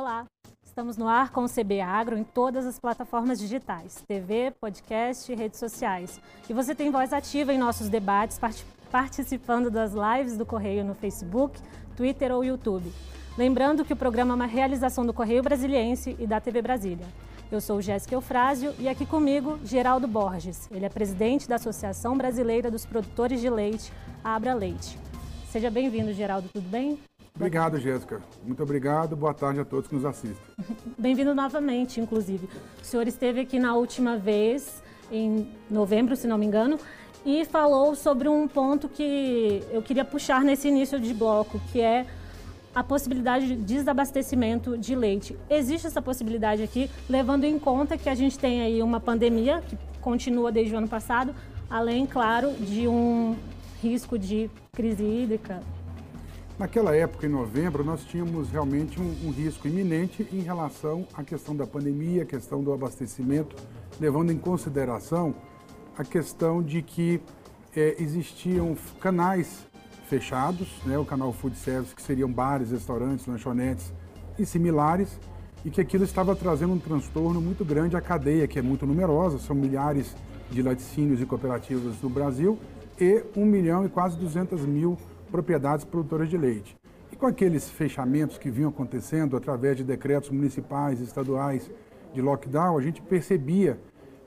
Olá, estamos no ar com o CB Agro em todas as plataformas digitais, TV, podcast e redes sociais. E você tem voz ativa em nossos debates, participando das lives do Correio no Facebook, Twitter ou YouTube. Lembrando que o programa é uma realização do Correio Brasiliense e da TV Brasília. Eu sou Jéssica Eufrásio e aqui comigo Geraldo Borges. Ele é presidente da Associação Brasileira dos Produtores de Leite, Abra Leite. Seja bem-vindo, Geraldo, tudo bem? Obrigado, Jéssica. Muito obrigado. Boa tarde a todos que nos assistem. Bem-vindo novamente, inclusive. O senhor esteve aqui na última vez, em novembro, se não me engano, e falou sobre um ponto que eu queria puxar nesse início de bloco, que é a possibilidade de desabastecimento de leite. Existe essa possibilidade aqui, levando em conta que a gente tem aí uma pandemia que continua desde o ano passado, além, claro, de um risco de crise hídrica. Naquela época, em novembro, nós tínhamos realmente um, um risco iminente em relação à questão da pandemia, a questão do abastecimento, levando em consideração a questão de que é, existiam canais fechados, né, o canal Food Service, que seriam bares, restaurantes, lanchonetes e similares, e que aquilo estava trazendo um transtorno muito grande à cadeia, que é muito numerosa, são milhares de laticínios e cooperativas no Brasil, e 1 milhão e quase 200 mil propriedades produtoras de leite. E com aqueles fechamentos que vinham acontecendo através de decretos municipais, estaduais, de lockdown, a gente percebia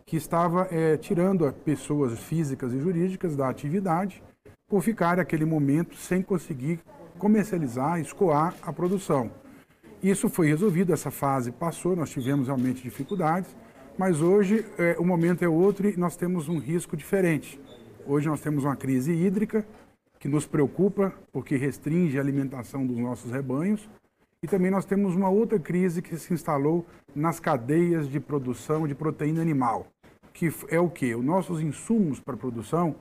que estava é, tirando pessoas físicas e jurídicas da atividade por ficar naquele momento sem conseguir comercializar, escoar a produção. Isso foi resolvido, essa fase passou, nós tivemos realmente dificuldades, mas hoje é, o momento é outro e nós temos um risco diferente. Hoje nós temos uma crise hídrica que nos preocupa porque restringe a alimentação dos nossos rebanhos e também nós temos uma outra crise que se instalou nas cadeias de produção de proteína animal, que é o que? Os nossos insumos para produção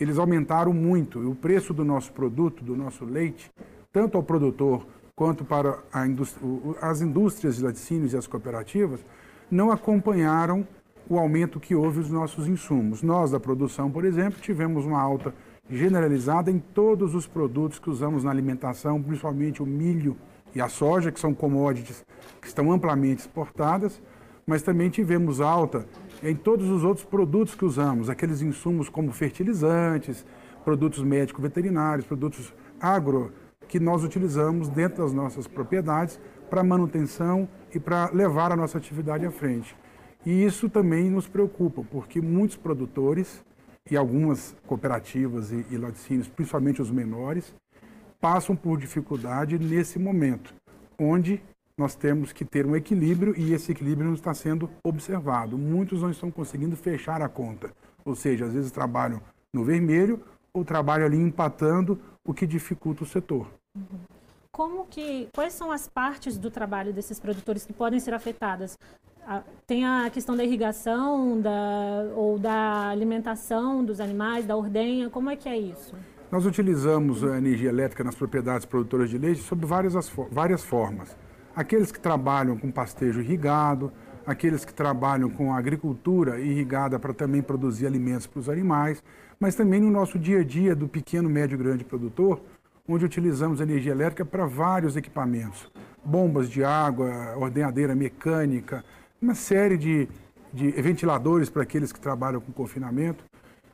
eles aumentaram muito. E o preço do nosso produto, do nosso leite, tanto ao produtor quanto para indústria, as indústrias de laticínios e as cooperativas, não acompanharam o aumento que houve nos nossos insumos. Nós, da produção, por exemplo, tivemos uma alta generalizada em todos os produtos que usamos na alimentação, principalmente o milho e a soja, que são commodities que estão amplamente exportadas, mas também tivemos alta em todos os outros produtos que usamos, aqueles insumos como fertilizantes, produtos médico-veterinários, produtos agro que nós utilizamos dentro das nossas propriedades para manutenção e para levar a nossa atividade à frente. E isso também nos preocupa, porque muitos produtores e algumas cooperativas e, e laticínios, principalmente os menores, passam por dificuldade nesse momento, onde nós temos que ter um equilíbrio e esse equilíbrio não está sendo observado. Muitos não estão conseguindo fechar a conta, ou seja, às vezes trabalham no vermelho ou trabalham ali empatando, o que dificulta o setor. Como que, quais são as partes do trabalho desses produtores que podem ser afetadas? Tem a questão da irrigação da, ou da alimentação dos animais, da ordenha, como é que é isso? Nós utilizamos a energia elétrica nas propriedades produtoras de leite sob várias, várias formas. Aqueles que trabalham com pastejo irrigado, aqueles que trabalham com agricultura irrigada para também produzir alimentos para os animais, mas também no nosso dia a dia do pequeno, médio e grande produtor, onde utilizamos energia elétrica para vários equipamentos, bombas de água, ordenhadeira mecânica, uma série de, de ventiladores para aqueles que trabalham com confinamento,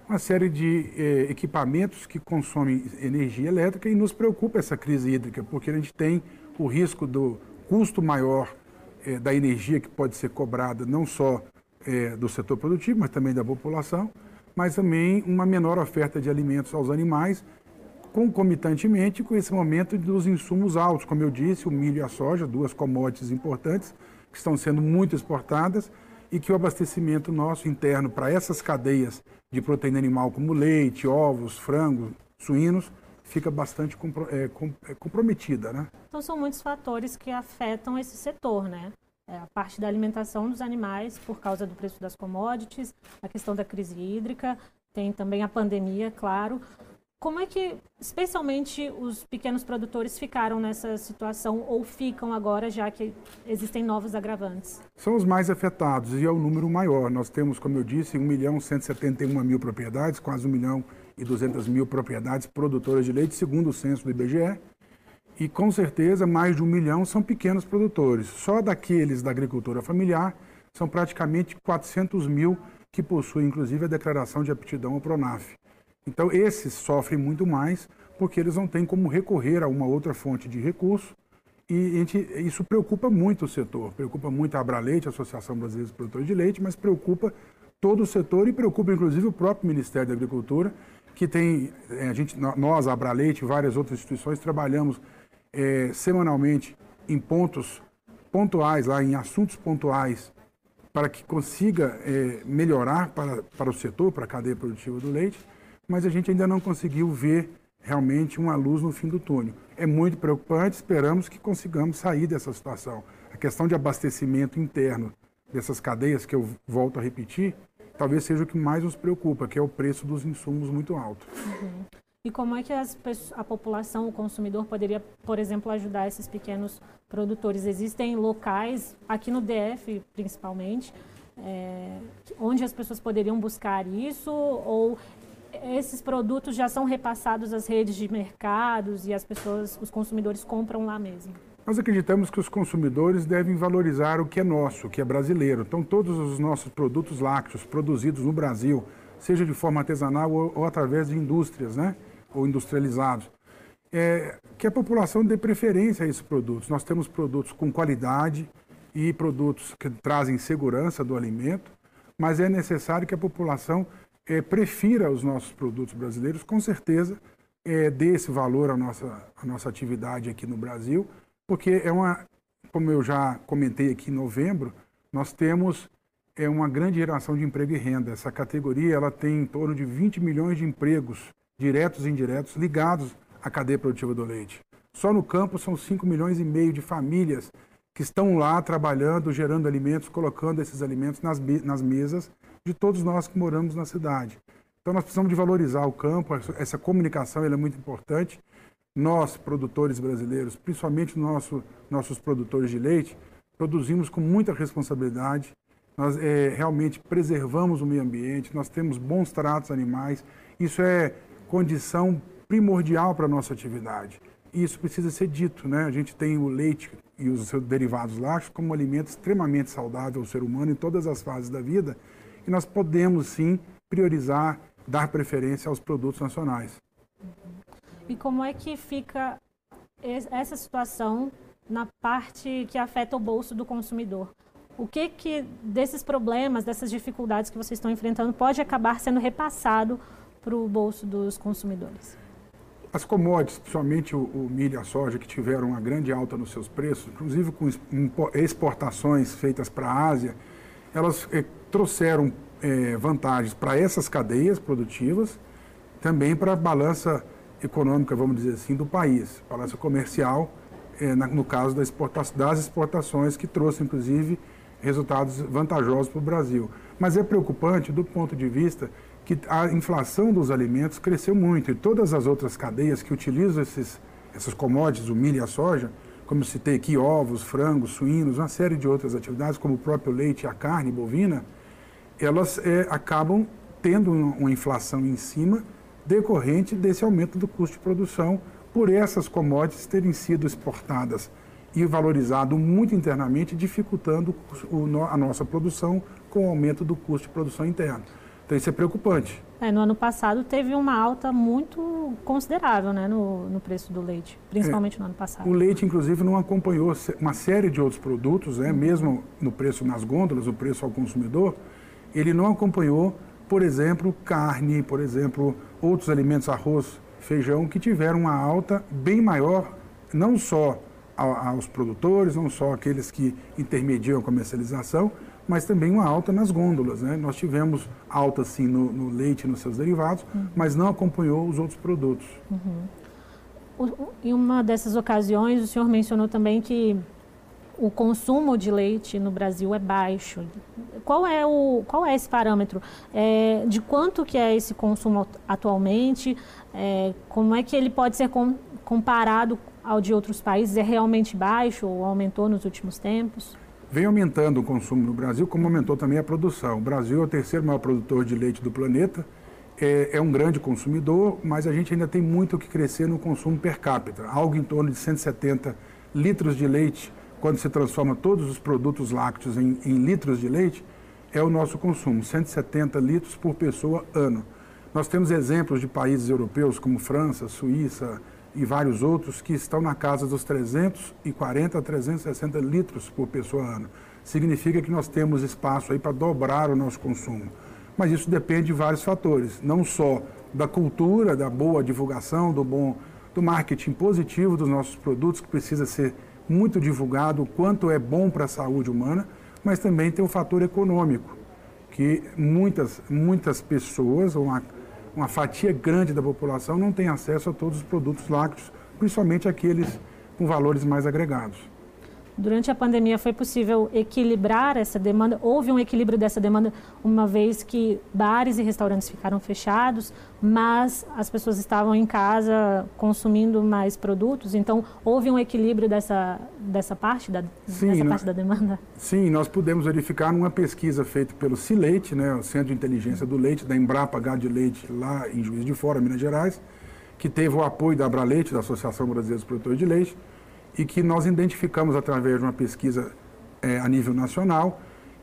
uma série de eh, equipamentos que consomem energia elétrica e nos preocupa essa crise hídrica, porque a gente tem o risco do custo maior é, da energia que pode ser cobrada não só é, do setor produtivo, mas também da população, mas também uma menor oferta de alimentos aos animais, concomitantemente com esse momento dos insumos altos, como eu disse, o milho e a soja, duas commodities importantes que estão sendo muito exportadas e que o abastecimento nosso interno para essas cadeias de proteína animal como leite, ovos, frango, suínos, fica bastante compro é, com, é, comprometida, né? Então são muitos fatores que afetam esse setor, né? É, a parte da alimentação dos animais por causa do preço das commodities, a questão da crise hídrica, tem também a pandemia, claro. Como é que, especialmente, os pequenos produtores ficaram nessa situação ou ficam agora, já que existem novos agravantes? São os mais afetados e é o número maior. Nós temos, como eu disse, 1 milhão 171 mil propriedades, quase 1 milhão e 200 mil propriedades produtoras de leite, segundo o censo do IBGE. E com certeza mais de um milhão são pequenos produtores. Só daqueles da agricultura familiar são praticamente 400 mil que possuem inclusive a declaração de aptidão ao Pronaf. Então esses sofrem muito mais porque eles não têm como recorrer a uma outra fonte de recurso e gente, isso preocupa muito o setor, preocupa muito a Abraleite, a Associação Brasileira dos Produtores de Leite, mas preocupa todo o setor e preocupa inclusive o próprio Ministério da Agricultura, que tem, eh, a gente, nós, a Abraleite e várias outras instituições, trabalhamos é, semanalmente em pontos pontuais, lá em assuntos pontuais, para que consiga é, melhorar para, para o setor, para a cadeia produtiva do leite, mas a gente ainda não conseguiu ver realmente uma luz no fim do túnel. É muito preocupante, esperamos que consigamos sair dessa situação. A questão de abastecimento interno dessas cadeias, que eu volto a repetir, talvez seja o que mais nos preocupa, que é o preço dos insumos muito alto. Uhum. E como é que as, a população, o consumidor, poderia, por exemplo, ajudar esses pequenos produtores? Existem locais, aqui no DF principalmente, é, onde as pessoas poderiam buscar isso? Ou esses produtos já são repassados às redes de mercados e as pessoas, os consumidores compram lá mesmo? Nós acreditamos que os consumidores devem valorizar o que é nosso, o que é brasileiro. Então, todos os nossos produtos lácteos produzidos no Brasil, seja de forma artesanal ou, ou através de indústrias, né? ou industrializados, é, que a população dê preferência a esses produtos. Nós temos produtos com qualidade e produtos que trazem segurança do alimento, mas é necessário que a população é, prefira os nossos produtos brasileiros, com certeza é, dê esse valor à nossa, à nossa atividade aqui no Brasil, porque é uma, como eu já comentei aqui em novembro, nós temos é uma grande geração de emprego e renda. Essa categoria ela tem em torno de 20 milhões de empregos diretos e indiretos ligados à cadeia produtiva do leite. Só no campo são 5 milhões e meio de famílias que estão lá trabalhando, gerando alimentos, colocando esses alimentos nas, nas mesas de todos nós que moramos na cidade. Então nós precisamos de valorizar o campo, essa comunicação é muito importante. Nós, produtores brasileiros, principalmente nosso, nossos produtores de leite, produzimos com muita responsabilidade, nós é, realmente preservamos o meio ambiente, nós temos bons tratos animais, isso é condição primordial para a nossa atividade. E isso precisa ser dito, né? A gente tem o leite e os seus derivados lácteos como um alimento extremamente saudável ao ser humano em todas as fases da vida, e nós podemos sim priorizar, dar preferência aos produtos nacionais. E como é que fica essa situação na parte que afeta o bolso do consumidor? O que que desses problemas, dessas dificuldades que vocês estão enfrentando pode acabar sendo repassado para o bolso dos consumidores? As commodities, principalmente o, o, milho e a soja, que tiveram uma grande alta nos seus preços, inclusive com exportações feitas para a Ásia, elas eh, trouxeram eh, vantagens para essas cadeias produtivas, também para a balança econômica, vamos dizer assim, do país, balança comercial, eh, na, no caso da exporta das exportações, que trouxe, inclusive, resultados vantajosos para o Brasil. Mas é preocupante do ponto de vista que a inflação dos alimentos cresceu muito e todas as outras cadeias que utilizam esses, essas commodities, o milho e a soja, como citei aqui, ovos, frangos, suínos, uma série de outras atividades, como o próprio leite e a carne bovina, elas é, acabam tendo uma inflação em cima decorrente desse aumento do custo de produção por essas commodities terem sido exportadas e valorizado muito internamente, dificultando a nossa produção com o aumento do custo de produção interna. Então isso é preocupante. É, no ano passado teve uma alta muito considerável né, no, no preço do leite, principalmente é, no ano passado. O leite, inclusive, não acompanhou uma série de outros produtos, né, mesmo no preço nas gôndolas, o preço ao consumidor, ele não acompanhou, por exemplo, carne, por exemplo, outros alimentos, arroz, feijão, que tiveram uma alta bem maior, não só aos produtores, não só aqueles que intermediam a comercialização, mas também uma alta nas gôndolas. Né? Nós tivemos alta sim no, no leite e nos seus derivados, uhum. mas não acompanhou os outros produtos. Uhum. Em uma dessas ocasiões, o senhor mencionou também que o consumo de leite no Brasil é baixo. Qual é, o, qual é esse parâmetro? É, de quanto que é esse consumo atualmente? É, como é que ele pode ser com, comparado ao de outros países? É realmente baixo ou aumentou nos últimos tempos? vem aumentando o consumo no Brasil, como aumentou também a produção. O Brasil é o terceiro maior produtor de leite do planeta é, é, um grande consumidor, mas a gente ainda tem muito o que crescer no consumo per capita, algo em torno de 170 litros de leite, quando se transforma todos os produtos lácteos em, em litros de leite, é o nosso consumo, 170 litros por pessoa ano. Nós temos exemplos de países europeus como França, Suíça e vários outros que estão na casa dos 340 a 360 litros por pessoa ano. Significa que nós temos espaço aí para dobrar o nosso consumo. Mas isso depende de vários fatores, não só da cultura, da boa divulgação, do bom do marketing positivo dos nossos produtos, que precisa ser muito divulgado o quanto é bom para a saúde humana, mas também tem o fator econômico, que muitas, muitas pessoas, uma, uma fatia grande da população, não tem acesso a todos os produtos lácteos, principalmente aqueles com valores mais agregados. Durante a pandemia foi possível equilibrar essa demanda? Houve um equilíbrio dessa demanda, uma vez que bares e restaurantes ficaram fechados, mas as pessoas estavam em casa consumindo mais produtos, então houve um equilíbrio dessa, dessa parte da, sim, dessa parte da demanda? Sim, nós pudemos verificar numa pesquisa feita pelo Cileite, né, o Centro de Inteligência do Leite, da Embrapa H de Leite, lá em Juiz de Fora, Minas Gerais, que teve o apoio da Abraleite, da Associação Brasileira dos Produtores de Leite, e que nós identificamos através de uma pesquisa é, a nível nacional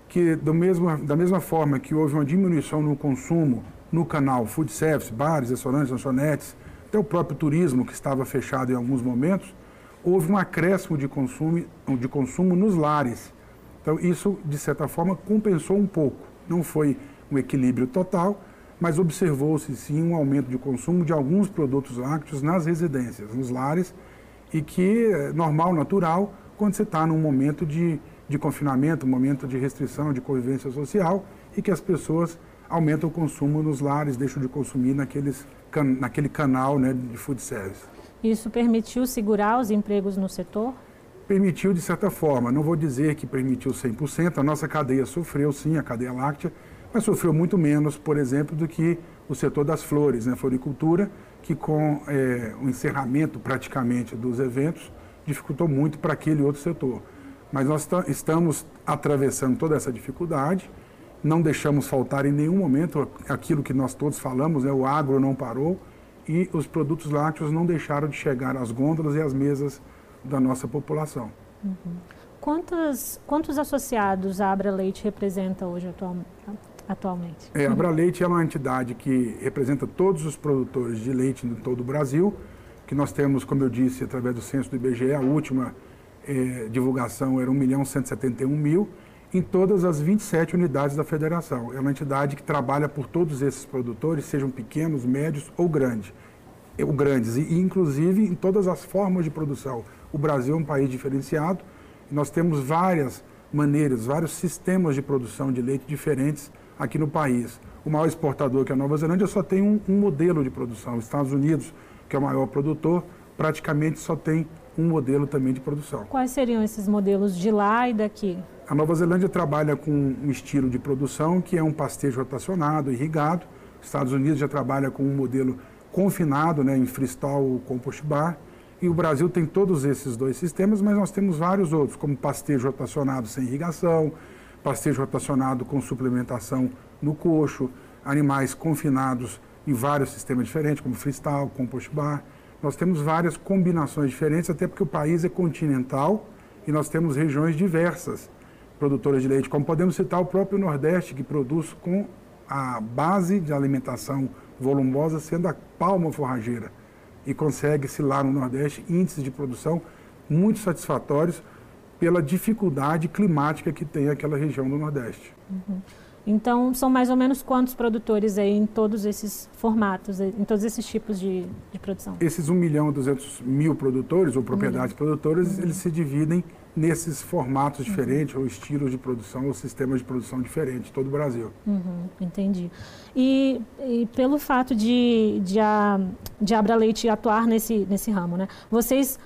que do mesmo, da mesma forma que houve uma diminuição no consumo no canal food service, bares, restaurantes, lanchonetes, até o próprio turismo que estava fechado em alguns momentos, houve um acréscimo de consumo, de consumo nos lares. Então isso, de certa forma, compensou um pouco. Não foi um equilíbrio total, mas observou-se sim um aumento de consumo de alguns produtos lácteos nas residências, nos lares, e que é normal, natural, quando você está num momento de, de confinamento, um momento de restrição, de convivência social, e que as pessoas aumentam o consumo nos lares, deixam de consumir naqueles, naquele canal né, de food service. Isso permitiu segurar os empregos no setor? Permitiu de certa forma, não vou dizer que permitiu 100%, a nossa cadeia sofreu sim, a cadeia láctea, mas sofreu muito menos, por exemplo, do que o setor das flores, né, floricultura, que com é, o encerramento praticamente dos eventos dificultou muito para aquele outro setor. Mas nós estamos atravessando toda essa dificuldade, não deixamos faltar em nenhum momento aquilo que nós todos falamos, né, o agro não parou e os produtos lácteos não deixaram de chegar às gôndolas e às mesas da nossa população. Uhum. Quantos, quantos associados a Abra Leite representa hoje atualmente? Atualmente? É, a Abraleite é uma entidade que representa todos os produtores de leite em todo o Brasil, que nós temos, como eu disse, através do censo do IBGE, a última é, divulgação era 1 milhão 171 mil, em todas as 27 unidades da federação. É uma entidade que trabalha por todos esses produtores, sejam pequenos, médios ou grandes. Ou grandes, e inclusive em todas as formas de produção. O Brasil é um país diferenciado, nós temos várias maneiras, vários sistemas de produção de leite diferentes aqui no país. O maior exportador, que é a Nova Zelândia, só tem um, um modelo de produção. Os Estados Unidos, que é o maior produtor, praticamente só tem um modelo também de produção. Quais seriam esses modelos de lá e daqui? A Nova Zelândia trabalha com um estilo de produção que é um pastejo rotacionado, irrigado. Os Estados Unidos já trabalha com um modelo confinado, né, em freestyle compost bar. E o Brasil tem todos esses dois sistemas, mas nós temos vários outros, como pastejo rotacionado sem irrigação, pastejo rotacionado com suplementação no coxo, animais confinados em vários sistemas diferentes, como freestyle, compost bar. Nós temos várias combinações diferentes, até porque o país é continental e nós temos regiões diversas produtoras de leite, como podemos citar o próprio Nordeste, que produz com a base de alimentação volumosa sendo a palma forrageira e consegue-se lá no Nordeste índices de produção muito satisfatórios pela dificuldade climática que tem aquela região do Nordeste. Uhum. Então, são mais ou menos quantos produtores aí em todos esses formatos, em todos esses tipos de, de produção? Esses 1 milhão e 200 mil produtores ou propriedades produtoras, uhum. eles se dividem nesses formatos uhum. diferentes, ou estilos de produção, ou sistemas de produção diferentes, todo o Brasil. Uhum, entendi. E, e, pelo fato de, de, a, de Abra Leite atuar nesse, nesse ramo, né? Vocês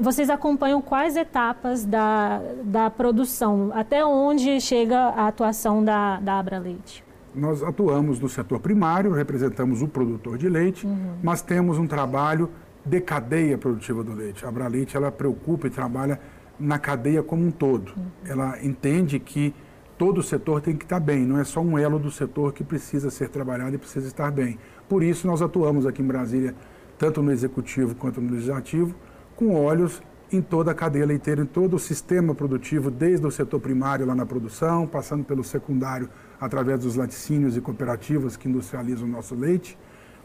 vocês acompanham quais etapas da, da produção, até onde chega a atuação da, da Abra Leite? Nós atuamos no setor primário, representamos o produtor de leite, uhum. mas temos um trabalho de cadeia produtiva do leite. A Abra Leite ela preocupa e trabalha na cadeia como um todo. Uhum. Ela entende que todo o setor tem que estar bem, não é só um elo do setor que precisa ser trabalhado e precisa estar bem. Por isso, nós atuamos aqui em Brasília, tanto no executivo quanto no legislativo, com olhos em toda a cadeia leiteira, em todo o sistema produtivo, desde o setor primário lá na produção, passando pelo secundário através dos laticínios e cooperativas que industrializam o nosso leite,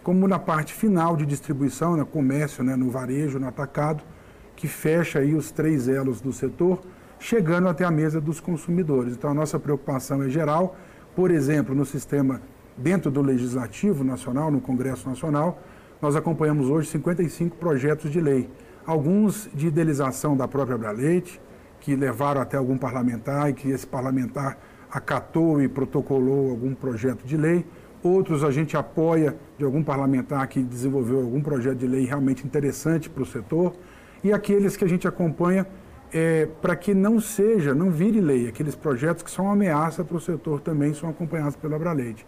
como na parte final de distribuição, no comércio, né, no varejo, no atacado, que fecha aí os três elos do setor, chegando até a mesa dos consumidores. Então a nossa preocupação é geral, por exemplo, no sistema dentro do Legislativo Nacional, no Congresso Nacional, nós acompanhamos hoje 55 projetos de lei alguns de idealização da própria Braleite, que levaram até algum parlamentar e que esse parlamentar acatou e protocolou algum projeto de lei. Outros a gente apoia de algum parlamentar que desenvolveu algum projeto de lei realmente interessante para o setor. E aqueles que a gente acompanha é, para que não seja, não vire lei, aqueles projetos que são uma ameaça para o setor também são acompanhados pela Braleite.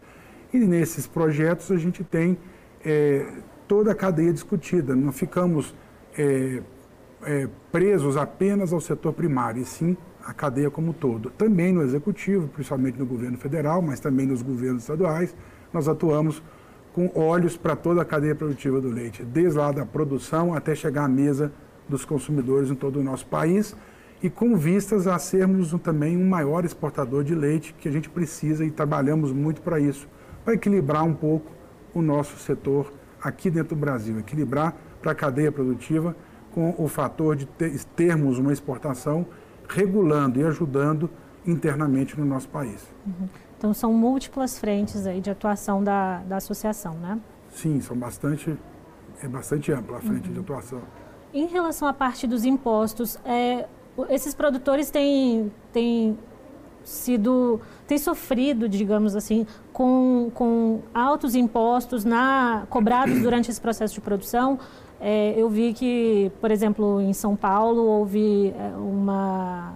E nesses projetos a gente tem é, toda a cadeia discutida, não ficamos é, é, presos apenas ao setor primário, e sim a cadeia como um todo. Também no executivo, principalmente no governo federal, mas também nos governos estaduais, nós atuamos com olhos para toda a cadeia produtiva do leite, desde lá da produção até chegar à mesa dos consumidores em todo o nosso país e com vistas a sermos também um maior exportador de leite, que a gente precisa e trabalhamos muito para isso, para equilibrar um pouco o nosso setor aqui dentro do Brasil, equilibrar para a cadeia produtiva com o fator de ter, termos uma exportação regulando e ajudando internamente no nosso país. Uhum. Então são múltiplas frentes aí de atuação da, da associação, né? Sim, são bastante, é bastante ampla a frente uhum. de atuação. Em relação à parte dos impostos, é, esses produtores têm, têm sido tem sofrido, digamos assim, com, com altos impostos na, cobrados durante esse processo de produção. É, eu vi que, por exemplo, em São Paulo houve é, uma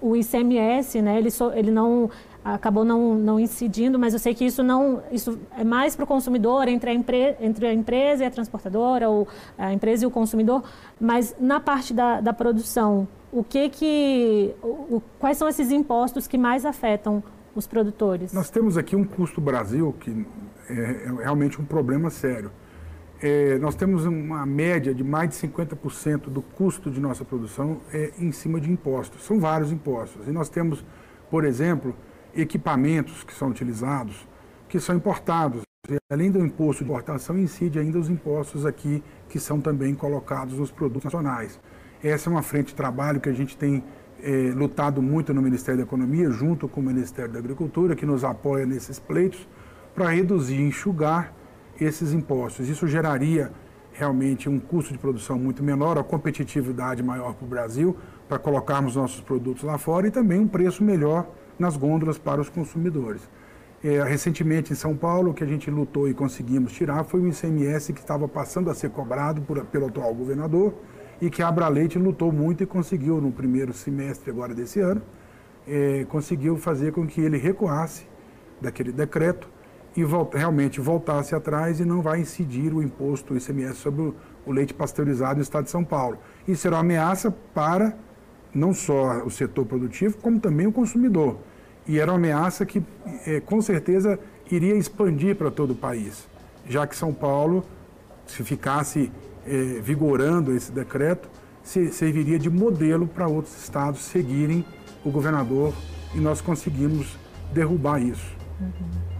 o ICMS, né? Ele, so, ele não acabou não, não incidindo, mas eu sei que isso não isso é mais para o consumidor entre a, empre, entre a empresa e a transportadora ou a empresa e o consumidor, mas na parte da, da produção, o que que o, quais são esses impostos que mais afetam os produtores? Nós temos aqui um custo Brasil que é, é realmente um problema sério é, nós temos uma média de mais de 50% do custo de nossa produção é, em cima de impostos. São vários impostos. E nós temos, por exemplo, equipamentos que são utilizados, que são importados. E, além do imposto de importação, incide ainda os impostos aqui que são também colocados nos produtos nacionais. Essa é uma frente de trabalho que a gente tem é, lutado muito no Ministério da Economia, junto com o Ministério da Agricultura, que nos apoia nesses pleitos, para reduzir e enxugar esses impostos. Isso geraria realmente um custo de produção muito menor, a competitividade maior para o Brasil, para colocarmos nossos produtos lá fora e também um preço melhor nas gôndolas para os consumidores. É, recentemente em São Paulo, o que a gente lutou e conseguimos tirar foi o ICMS que estava passando a ser cobrado por, pelo atual governador e que a Abraleite lutou muito e conseguiu no primeiro semestre agora desse ano, é, conseguiu fazer com que ele recuasse daquele decreto e realmente voltasse atrás e não vai incidir o imposto, ICMS, sobre o, o leite pasteurizado no estado de São Paulo. Isso será uma ameaça para não só o setor produtivo, como também o consumidor. E era uma ameaça que, é, com certeza, iria expandir para todo o país, já que São Paulo, se ficasse é, vigorando esse decreto, se, serviria de modelo para outros estados seguirem o governador e nós conseguimos derrubar isso. Uhum.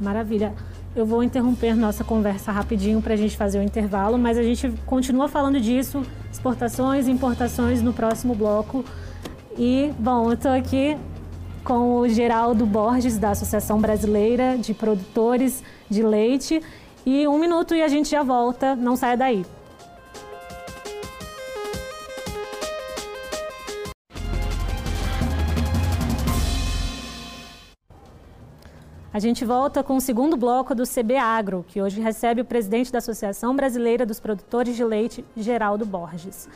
Maravilha. Eu vou interromper nossa conversa rapidinho para a gente fazer o intervalo, mas a gente continua falando disso, exportações e importações no próximo bloco. E, bom, eu estou aqui com o Geraldo Borges, da Associação Brasileira de Produtores de Leite. E um minuto e a gente já volta, não saia daí. A gente volta com o segundo bloco do CB Agro, que hoje recebe o presidente da Associação Brasileira dos Produtores de Leite, Geraldo Borges.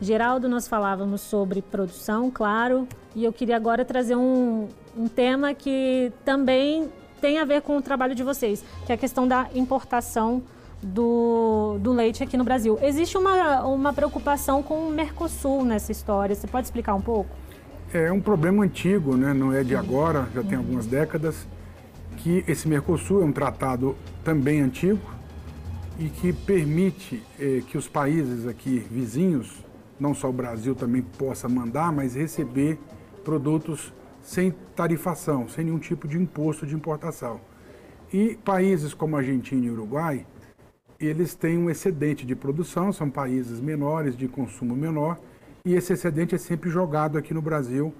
Geraldo, nós falávamos sobre produção, claro, e eu queria agora trazer um, um tema que também tem a ver com o trabalho de vocês, que é a questão da importação do, do leite aqui no Brasil. Existe uma, uma preocupação com o Mercosul nessa história, você pode explicar um pouco? É um problema antigo, né? não é de agora, já tem algumas décadas, que esse Mercosul é um tratado também antigo e que permite eh, que os países aqui vizinhos, não só o Brasil também possa mandar, mas receber produtos sem tarifação, sem nenhum tipo de imposto de importação. E países como Argentina e Uruguai, eles têm um excedente de produção, são países menores, de consumo menor, e esse excedente é sempre jogado aqui no Brasil,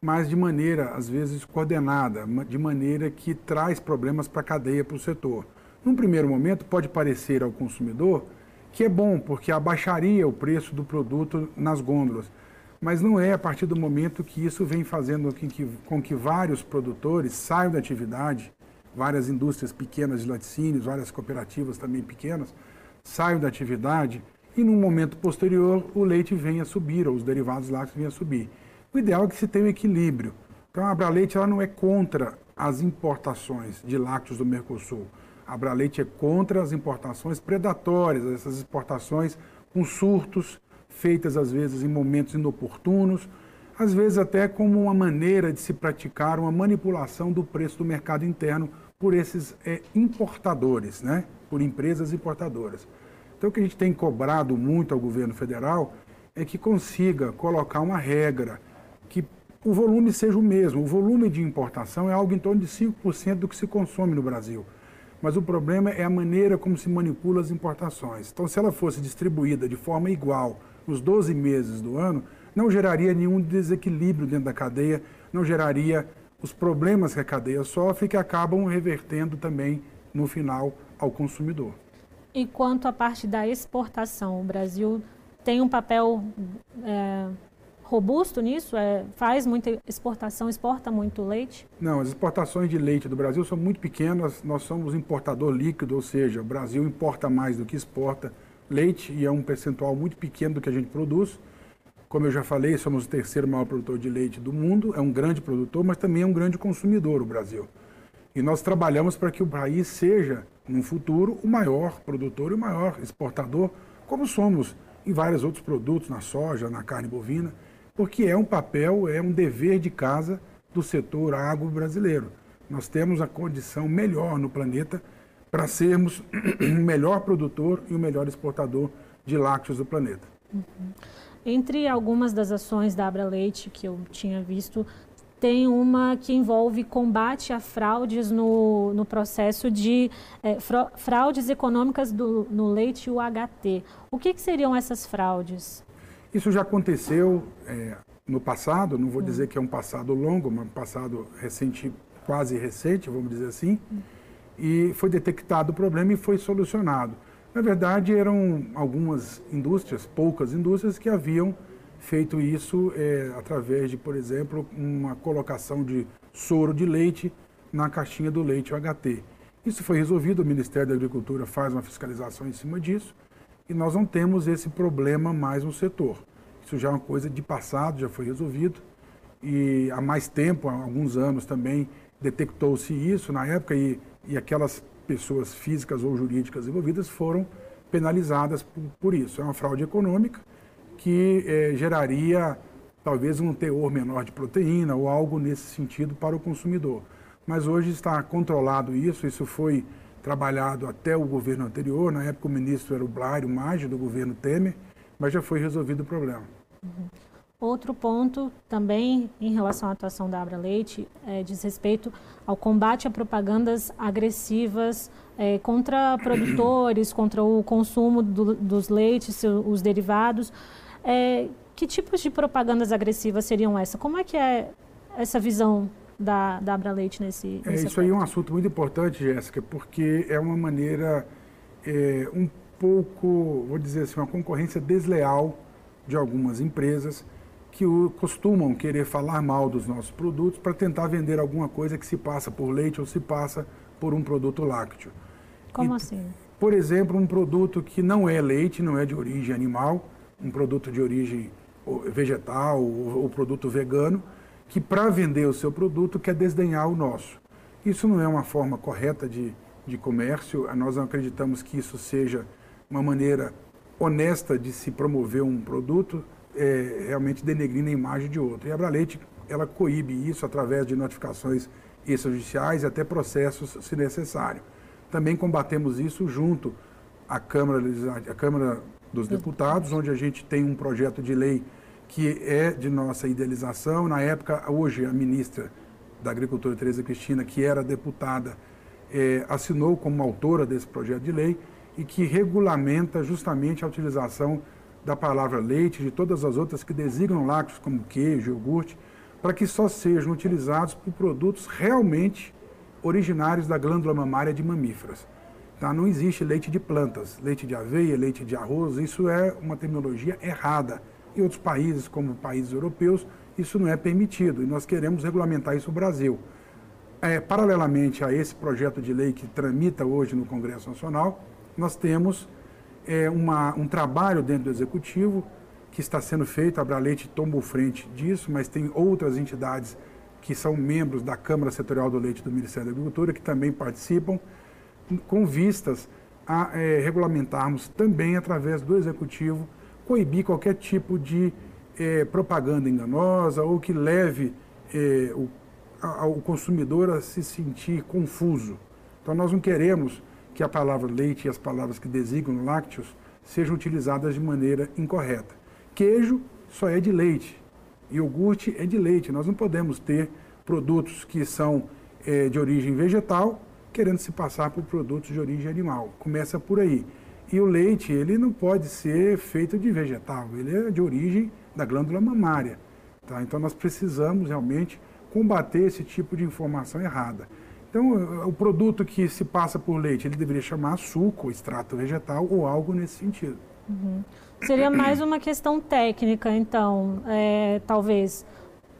mas de maneira, às vezes, coordenada, de maneira que traz problemas para a cadeia, para o setor. Num primeiro momento, pode parecer ao consumidor que é bom, porque abaixaria o preço do produto nas gôndolas. Mas não é a partir do momento que isso vem fazendo com que, com que vários produtores saiam da atividade, várias indústrias pequenas de laticínios, várias cooperativas também pequenas, saiam da atividade e num momento posterior o leite venha a subir, ou os derivados lácteos venham a subir. O ideal é que se tenha um equilíbrio. Então a Abraleite ela não é contra as importações de lácteos do Mercosul. A Abraleite é contra as importações predatórias, essas exportações com surtos, feitas às vezes em momentos inoportunos, às vezes até como uma maneira de se praticar uma manipulação do preço do mercado interno por esses é, importadores, né? por empresas importadoras. Então, o que a gente tem cobrado muito ao governo federal é que consiga colocar uma regra o volume seja o mesmo. O volume de importação é algo em torno de 5% do que se consome no Brasil. Mas o problema é a maneira como se manipula as importações. Então, se ela fosse distribuída de forma igual nos 12 meses do ano, não geraria nenhum desequilíbrio dentro da cadeia, não geraria os problemas que a cadeia sofre que acabam revertendo também no final ao consumidor. E quanto à parte da exportação, o Brasil tem um papel é, robusto nisso? É, faz muita exportação, exporta muito leite? Não, as exportações de leite do Brasil são muito pequenas. Nós somos importador líquido, ou seja, o Brasil importa mais do que exporta leite e é um percentual muito pequeno do que a gente produz. Como eu já falei, somos o terceiro maior produtor de leite do mundo, é um grande produtor, mas também é um grande consumidor o Brasil. E nós trabalhamos para que o país seja no futuro, o maior produtor e o maior exportador, como somos em vários outros produtos, na soja, na carne bovina, porque é um papel, é um dever de casa do setor agro brasileiro. Nós temos a condição melhor no planeta para sermos o melhor produtor e o melhor exportador de lácteos do planeta. Uhum. Entre algumas das ações da Abra Leite que eu tinha visto, tem uma que envolve combate a fraudes no, no processo de é, fraudes econômicas do, no leite UHT. O que, que seriam essas fraudes? Isso já aconteceu é, no passado, não vou dizer que é um passado longo, mas um passado recente, quase recente, vamos dizer assim, e foi detectado o problema e foi solucionado. Na verdade, eram algumas indústrias, poucas indústrias, que haviam feito isso é, através de, por exemplo, uma colocação de soro de leite na caixinha do leite UHT. Isso foi resolvido, o Ministério da Agricultura faz uma fiscalização em cima disso e nós não temos esse problema mais no setor. Isso já é uma coisa de passado, já foi resolvido e há mais tempo, há alguns anos também, detectou-se isso na época e, e aquelas pessoas físicas ou jurídicas envolvidas foram penalizadas por, por isso. É uma fraude econômica que eh, geraria talvez um teor menor de proteína ou algo nesse sentido para o consumidor. Mas hoje está controlado isso, isso foi trabalhado até o governo anterior, na época o ministro era o Blário Maggi, do governo Temer, mas já foi resolvido o problema. Uhum. Outro ponto também em relação à atuação da Abra Leite é, diz respeito ao combate a propagandas agressivas é, contra produtores, contra o consumo do, dos leites, os derivados. É, que tipos de propagandas agressivas seriam essa? Como é que é essa visão da, da Abra Leite nesse, é, nesse Isso aí é um assunto muito importante, Jéssica, porque é uma maneira é, um pouco, vou dizer assim, uma concorrência desleal de algumas empresas que costumam querer falar mal dos nossos produtos para tentar vender alguma coisa que se passa por leite ou se passa por um produto lácteo. Como e, assim? Por exemplo, um produto que não é leite, não é de origem animal, um produto de origem vegetal ou, produto vegano, que para vender o seu produto quer desdenhar o nosso. Isso não é uma forma correta de, de comércio, nós não acreditamos que isso seja uma maneira honesta de se promover um produto, é, realmente denegrindo a imagem de outro. E a Braleite, ela coíbe isso através de notificações extrajudiciais e até processos, se necessário. Também combatemos isso junto à Câmara, à Câmara dos Deputados, onde a gente tem um projeto de lei que é de nossa idealização. Na época, hoje, a ministra da Agricultura, Tereza Cristina, que era deputada, é, assinou como autora desse projeto de lei e que regulamenta justamente a utilização da palavra leite, de todas as outras que designam lácteos, como queijo, iogurte, para que só sejam utilizados por produtos realmente originários da glândula mamária de mamíferos. Tá? Não existe leite de plantas, leite de aveia, leite de arroz, isso é uma terminologia errada. Em outros países, como países europeus, isso não é permitido e nós queremos regulamentar isso no Brasil. É, paralelamente a esse projeto de lei que tramita hoje no Congresso Nacional, nós temos é, uma, um trabalho dentro do Executivo que está sendo feito, a Abraleite tomou frente disso, mas tem outras entidades que são membros da Câmara Setorial do Leite do Ministério da Agricultura que também participam, com vistas a é, regulamentarmos também através do Executivo, coibir qualquer tipo de é, propaganda enganosa ou que leve é, o, consumidor a se sentir confuso. Então nós não queremos que a palavra leite e as palavras que designam lácteos sejam utilizadas de maneira incorreta. Queijo só é de leite, iogurte é de leite. Nós não podemos ter produtos que são é, de origem vegetal querendo se passar por produtos de origem animal. Começa por aí. E o leite, ele não pode ser feito de vegetal, ele é de origem da glândula mamária. Tá? Então nós precisamos realmente combater esse tipo de informação errada. Então, o produto que se passa por leite, ele deveria chamar suco, extrato vegetal ou algo nesse sentido. Uhum. Seria mais uma questão técnica, então, é, talvez.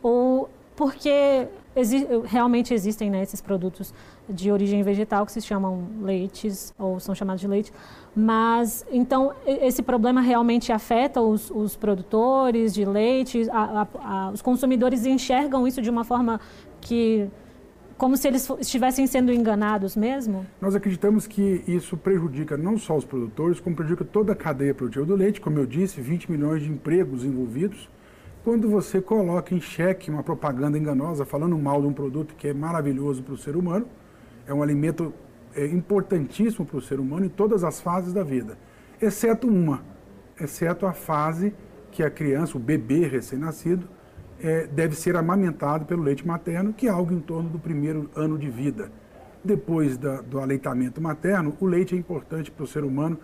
Ou porque exi realmente existem né, esses produtos de origem vegetal que se chamam leites, ou são chamados de leite, mas então esse problema realmente afeta os, os produtores de leite, a, a, a, os consumidores enxergam isso de uma forma que como se eles estivessem sendo enganados mesmo? Nós acreditamos que isso prejudica não só os produtores, como prejudica toda a cadeia produtiva do leite, como eu disse, 20 milhões de empregos envolvidos. Quando você coloca em xeque uma propaganda enganosa falando mal de um produto que é maravilhoso para o ser humano, é um alimento é, importantíssimo para o ser humano em todas as fases da vida, exceto uma, exceto a fase que a criança, o bebê recém-nascido, é, deve ser amamentado pelo leite materno, que é algo em torno do primeiro ano de vida. Depois da, do aleitamento materno, o leite é importante para o ser humano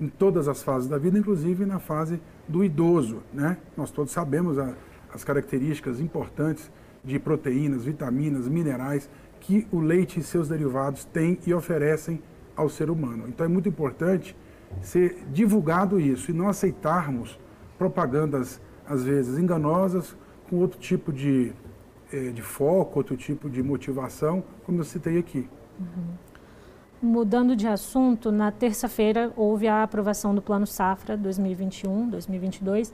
em todas as fases da vida, inclusive na fase do idoso. Né? Nós todos sabemos a, as características importantes de proteínas, vitaminas, minerais que o leite e seus derivados têm e oferecem ao ser humano. Então é muito importante ser divulgado isso e não aceitarmos propagandas às vezes enganosas com outro tipo de, é, de foco, outro tipo de motivação, como eu citei aqui. Uhum. Mudando de assunto, na terça-feira houve a aprovação do Plano Safra 2021-2022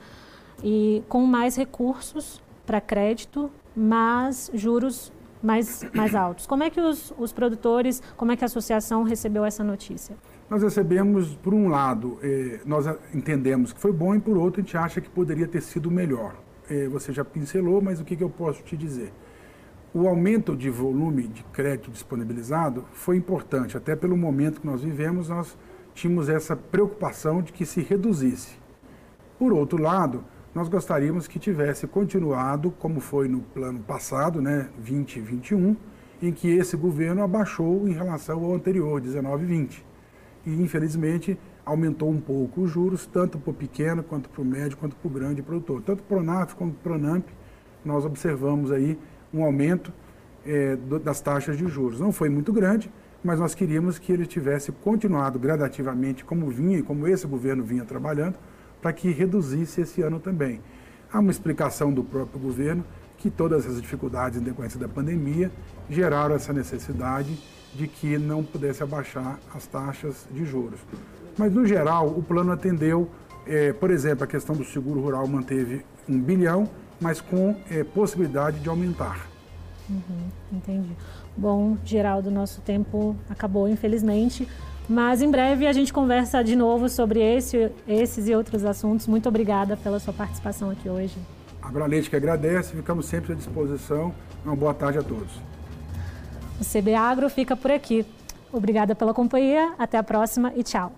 e com mais recursos para crédito, mas juros mais, mais altos. Como é que os, os produtores, como é que a associação recebeu essa notícia? Nós recebemos, por um lado, eh, nós entendemos que foi bom e por outro a gente acha que poderia ter sido melhor é, você já pincelou, mas o que, que eu posso te dizer? O aumento de volume de crédito disponibilizado foi importante, até pelo momento que nós vivemos, nós tínhamos essa preocupação de que se reduzisse. Por outro lado, nós gostaríamos que tivesse continuado como foi no plano passado, né, 2021, em que esse governo abaixou em relação ao anterior, 19-20. E, infelizmente, aumentou um pouco os juros, tanto para o pequeno, quanto para o médio, quanto para o grande produtor. Tanto para o Pronaf quanto para o Pronamp, nós observamos aí um aumento é, do, das taxas de juros. Não foi muito grande, mas nós queríamos que ele tivesse continuado gradativamente como vinha e como esse governo vinha trabalhando, para que reduzisse esse ano também. Há uma explicação do próprio governo que todas as dificuldades em decorrência da pandemia geraram essa necessidade de que não pudesse abaixar as taxas de juros. Mas, no geral, o plano atendeu, é, por exemplo, a questão do seguro rural manteve um bilhão, mas com é, possibilidade de aumentar. Uhum, entendi. Bom, Geraldo, nosso tempo acabou, infelizmente. Mas em breve a gente conversa de novo sobre esse, esses e outros assuntos. Muito obrigada pela sua participação aqui hoje. A Braleite que agradece, ficamos sempre à disposição. Uma boa tarde a todos. O CB Agro fica por aqui. Obrigada pela companhia, até a próxima e tchau.